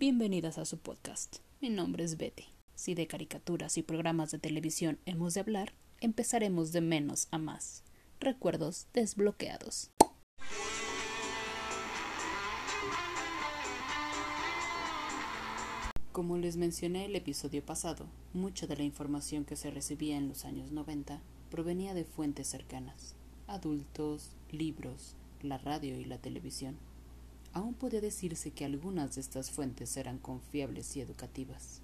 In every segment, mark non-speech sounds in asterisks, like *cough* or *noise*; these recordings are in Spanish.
Bienvenidas a su podcast. Mi nombre es Betty. Si de caricaturas y programas de televisión hemos de hablar, empezaremos de menos a más. Recuerdos desbloqueados. Como les mencioné el episodio pasado, mucha de la información que se recibía en los años 90 provenía de fuentes cercanas, adultos, libros, la radio y la televisión. Aún podía decirse que algunas de estas fuentes eran confiables y educativas.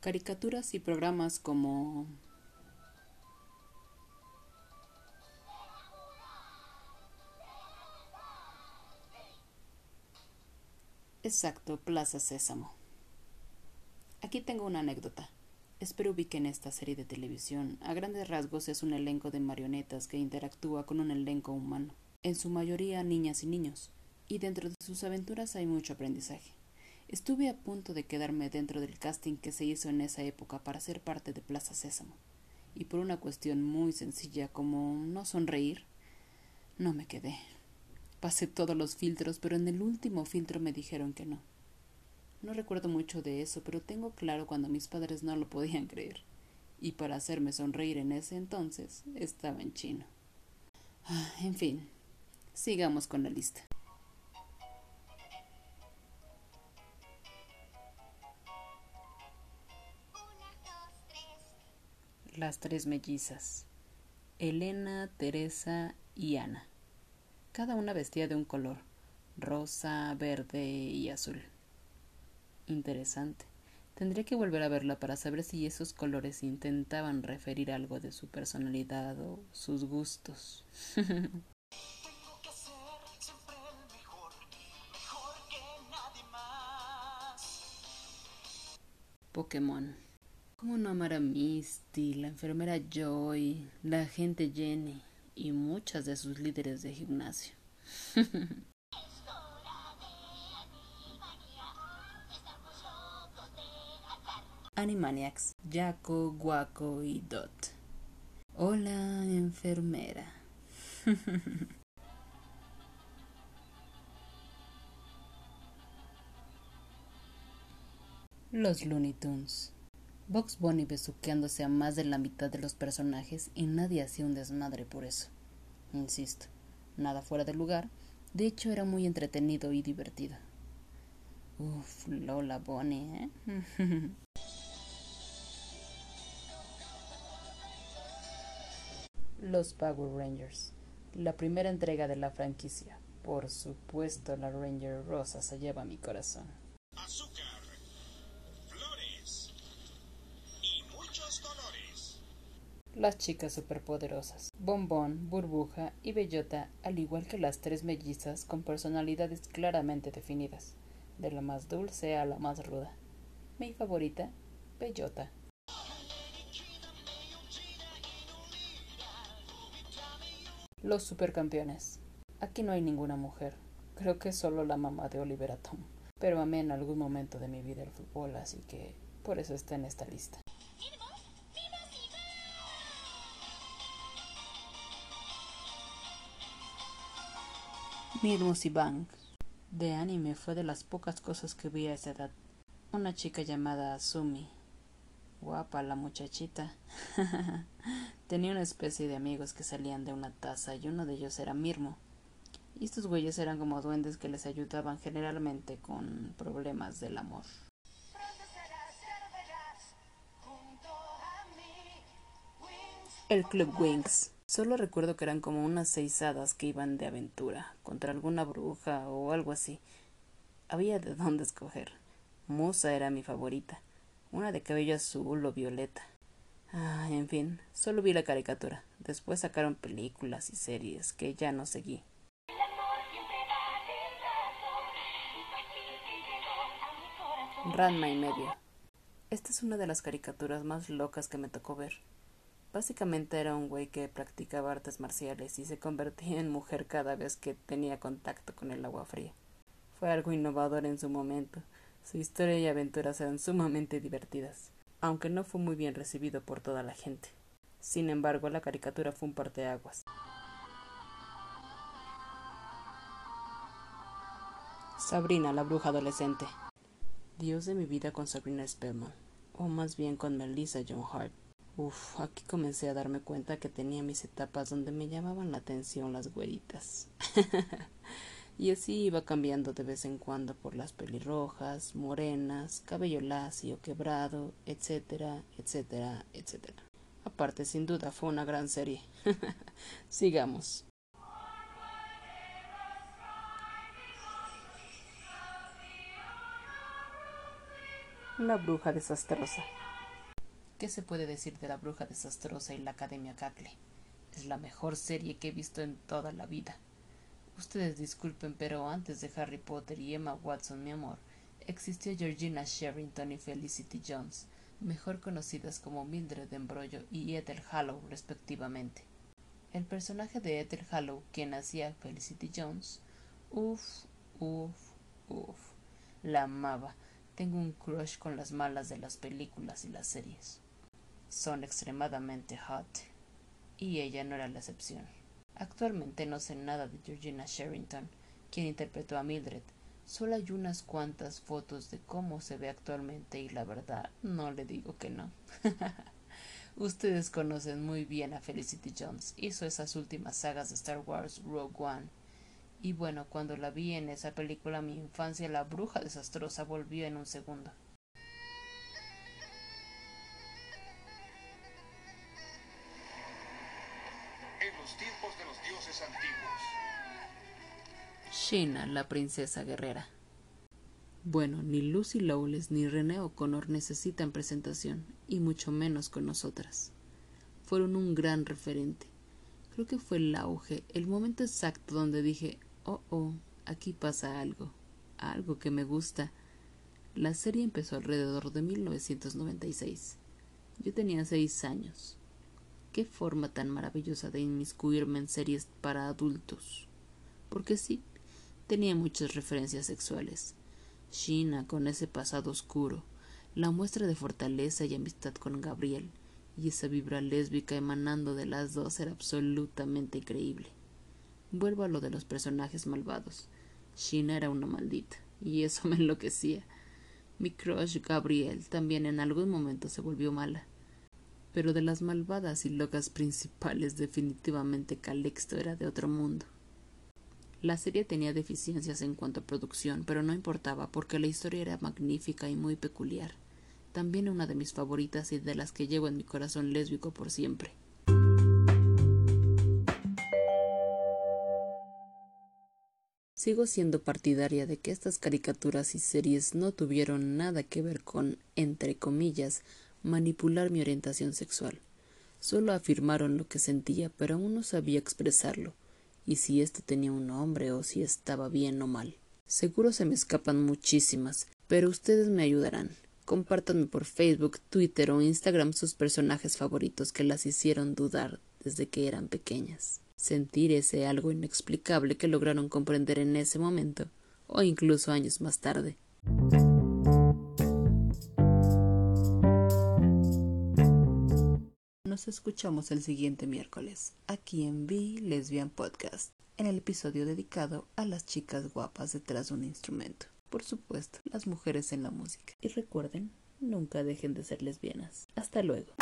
Caricaturas y programas como Exacto, Plaza Sésamo. Aquí tengo una anécdota. Espero ubiquen esta serie de televisión. A grandes rasgos es un elenco de marionetas que interactúa con un elenco humano, en su mayoría niñas y niños, y dentro de sus aventuras hay mucho aprendizaje. Estuve a punto de quedarme dentro del casting que se hizo en esa época para ser parte de Plaza Sésamo, y por una cuestión muy sencilla como no sonreír, no me quedé. Pasé todos los filtros, pero en el último filtro me dijeron que no. No recuerdo mucho de eso, pero tengo claro cuando mis padres no lo podían creer. Y para hacerme sonreír en ese entonces estaba en chino. Ah, en fin, sigamos con la lista. Las tres mellizas. Elena, Teresa y Ana cada una vestía de un color, rosa, verde y azul. Interesante. Tendría que volver a verla para saber si esos colores intentaban referir algo de su personalidad o sus gustos. *laughs* Pokémon. ¿Cómo no amar a Misty, la enfermera Joy, la agente Jenny? y muchas de sus líderes de gimnasio. *laughs* Animaniacs, Jaco, Guaco y Dot. Hola, enfermera. *laughs* Los Looney Tunes. Box Bunny besuqueándose a más de la mitad de los personajes y nadie hacía un desmadre por eso. Insisto, nada fuera de lugar, de hecho era muy entretenido y divertido. Uf, Lola Bonnie, ¿eh? *laughs* Los Power Rangers. La primera entrega de la franquicia. Por supuesto, la Ranger Rosa se lleva mi corazón. las chicas superpoderosas, Bombón, Burbuja y Bellota, al igual que las tres mellizas con personalidades claramente definidas, de la más dulce a la más ruda. Mi favorita, Bellota. Los supercampeones. Aquí no hay ninguna mujer. Creo que es solo la mamá de Oliver Atom. Pero amé en algún momento de mi vida el fútbol, así que por eso está en esta lista. Mirmus y Bang de anime fue de las pocas cosas que vi a esa edad. Una chica llamada Sumi. Guapa la muchachita. *laughs* Tenía una especie de amigos que salían de una taza y uno de ellos era Mirmo. Y estos güeyes eran como duendes que les ayudaban generalmente con problemas del amor. El Club Wings. Solo recuerdo que eran como unas seis hadas que iban de aventura contra alguna bruja o algo así. Había de dónde escoger. Musa era mi favorita, una de cabello azul o violeta. Ah, en fin, solo vi la caricatura. Después sacaron películas y series que ya no seguí. Ranma y medio. Esta es una de las caricaturas más locas que me tocó ver. Básicamente era un güey que practicaba artes marciales y se convertía en mujer cada vez que tenía contacto con el agua fría. Fue algo innovador en su momento. Su historia y aventuras eran sumamente divertidas, aunque no fue muy bien recibido por toda la gente. Sin embargo, la caricatura fue un parteaguas. Sabrina, la bruja adolescente. Dios de mi vida con Sabrina Spellman, o más bien con Melissa John Hart. Uf, aquí comencé a darme cuenta que tenía mis etapas donde me llamaban la atención las güeritas. *laughs* y así iba cambiando de vez en cuando por las pelirrojas, morenas, cabello lacio, quebrado, etcétera, etcétera, etcétera. Aparte, sin duda, fue una gran serie. *laughs* Sigamos. La bruja desastrosa. ¿Qué se puede decir de la bruja desastrosa y la Academia Cacle? Es la mejor serie que he visto en toda la vida. Ustedes disculpen, pero antes de Harry Potter y Emma Watson, mi amor, existió Georgina Sherrington y Felicity Jones, mejor conocidas como Mildred Embrollo y Ethel Hallow, respectivamente. El personaje de Ethel Hallow, quien hacía Felicity Jones, uff, uff, uff, la amaba. Tengo un crush con las malas de las películas y las series. Son extremadamente hot. Y ella no era la excepción. Actualmente no sé nada de Georgina Sherrington, quien interpretó a Mildred, Solo hay unas cuantas fotos de cómo se ve actualmente y la verdad no le digo que no. *laughs* Ustedes conocen muy bien a Felicity Jones. Hizo esas últimas sagas de Star Wars Rogue One. Y bueno, cuando la vi en esa película mi infancia, la bruja desastrosa volvió en un segundo. Dioses Sheena, la princesa guerrera. Bueno, ni Lucy Lowles ni René O'Connor necesitan presentación, y mucho menos con nosotras. Fueron un gran referente. Creo que fue el auge, el momento exacto donde dije, oh, oh, aquí pasa algo, algo que me gusta. La serie empezó alrededor de 1996. Yo tenía seis años. Qué forma tan maravillosa de inmiscuirme en series para adultos. Porque sí, tenía muchas referencias sexuales. Sheena con ese pasado oscuro, la muestra de fortaleza y amistad con Gabriel, y esa vibra lésbica emanando de las dos era absolutamente increíble. Vuelvo a lo de los personajes malvados. Sheena era una maldita, y eso me enloquecía. Mi crush Gabriel también en algún momento se volvió mala. Pero de las malvadas y locas principales definitivamente Calixto era de otro mundo. La serie tenía deficiencias en cuanto a producción, pero no importaba porque la historia era magnífica y muy peculiar. También una de mis favoritas y de las que llevo en mi corazón lésbico por siempre. Sigo siendo partidaria de que estas caricaturas y series no tuvieron nada que ver con, entre comillas, manipular mi orientación sexual. Solo afirmaron lo que sentía, pero aún no sabía expresarlo y si éste tenía un nombre o si estaba bien o mal. Seguro se me escapan muchísimas, pero ustedes me ayudarán. Compártanme por Facebook, Twitter o Instagram sus personajes favoritos que las hicieron dudar desde que eran pequeñas. Sentir ese algo inexplicable que lograron comprender en ese momento, o incluso años más tarde. Escuchamos el siguiente miércoles, aquí en B Lesbian Podcast, en el episodio dedicado a las chicas guapas detrás de un instrumento. Por supuesto, las mujeres en la música. Y recuerden, nunca dejen de ser lesbianas. Hasta luego.